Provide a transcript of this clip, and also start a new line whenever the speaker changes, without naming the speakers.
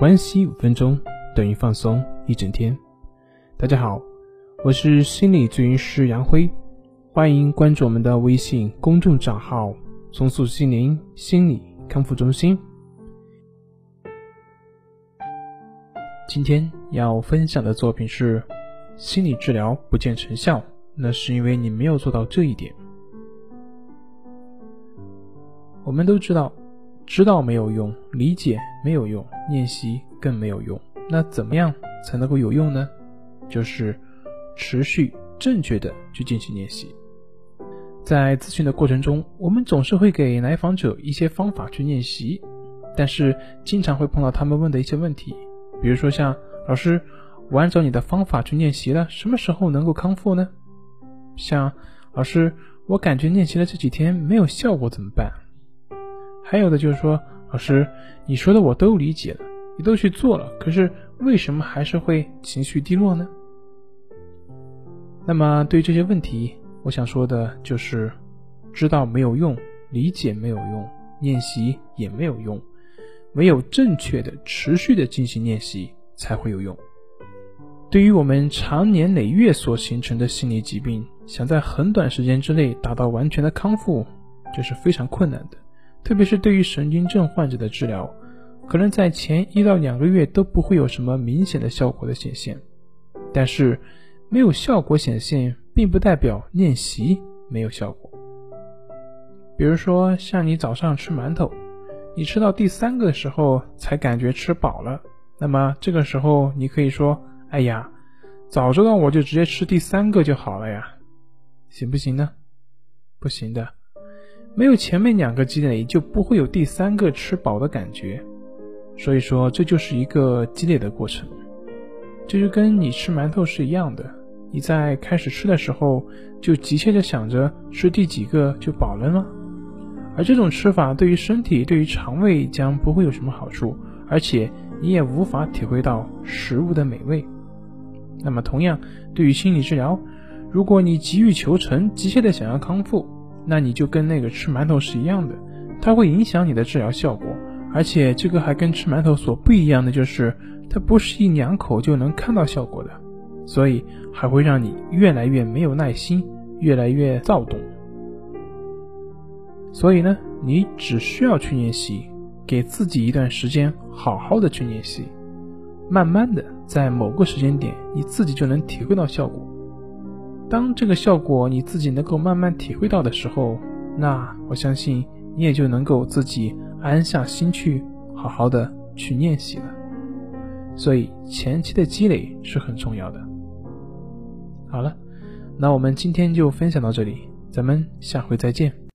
关系五分钟等于放松一整天。大家好，我是心理咨询师杨辉，欢迎关注我们的微信公众账号“重塑心灵心理康复中心”。今天要分享的作品是：心理治疗不见成效，那是因为你没有做到这一点。我们都知道。知道没有用，理解没有用，练习更没有用。那怎么样才能够有用呢？就是持续正确的去进行练习。在咨询的过程中，我们总是会给来访者一些方法去练习，但是经常会碰到他们问的一些问题，比如说像老师，我按照你的方法去练习了，什么时候能够康复呢？像老师，我感觉练习了这几天没有效果怎么办？还有的就是说，老师，你说的我都理解了，你都去做了，可是为什么还是会情绪低落呢？那么对于这些问题，我想说的就是，知道没有用，理解没有用，练习也没有用，唯有正确的、持续的进行练习才会有用。对于我们长年累月所形成的心理疾病，想在很短时间之内达到完全的康复，这是非常困难的。特别是对于神经症患者的治疗，可能在前一到两个月都不会有什么明显的效果的显现。但是，没有效果显现，并不代表练习没有效果。比如说，像你早上吃馒头，你吃到第三个的时候才感觉吃饱了，那么这个时候你可以说：“哎呀，早知道我就直接吃第三个就好了呀。”行不行呢？不行的。没有前面两个积累，就不会有第三个吃饱的感觉。所以说，这就是一个积累的过程。这就跟你吃馒头是一样的，你在开始吃的时候就急切的想着吃第几个就饱了吗？而这种吃法对于身体、对于肠胃将不会有什么好处，而且你也无法体会到食物的美味。那么，同样对于心理治疗，如果你急于求成，急切的想要康复。那你就跟那个吃馒头是一样的，它会影响你的治疗效果，而且这个还跟吃馒头所不一样的就是，它不是一两口就能看到效果的，所以还会让你越来越没有耐心，越来越躁动。所以呢，你只需要去练习，给自己一段时间，好好的去练习，慢慢的在某个时间点，你自己就能体会到效果。当这个效果你自己能够慢慢体会到的时候，那我相信你也就能够自己安下心去，好好的去练习了。所以前期的积累是很重要的。好了，那我们今天就分享到这里，咱们下回再见。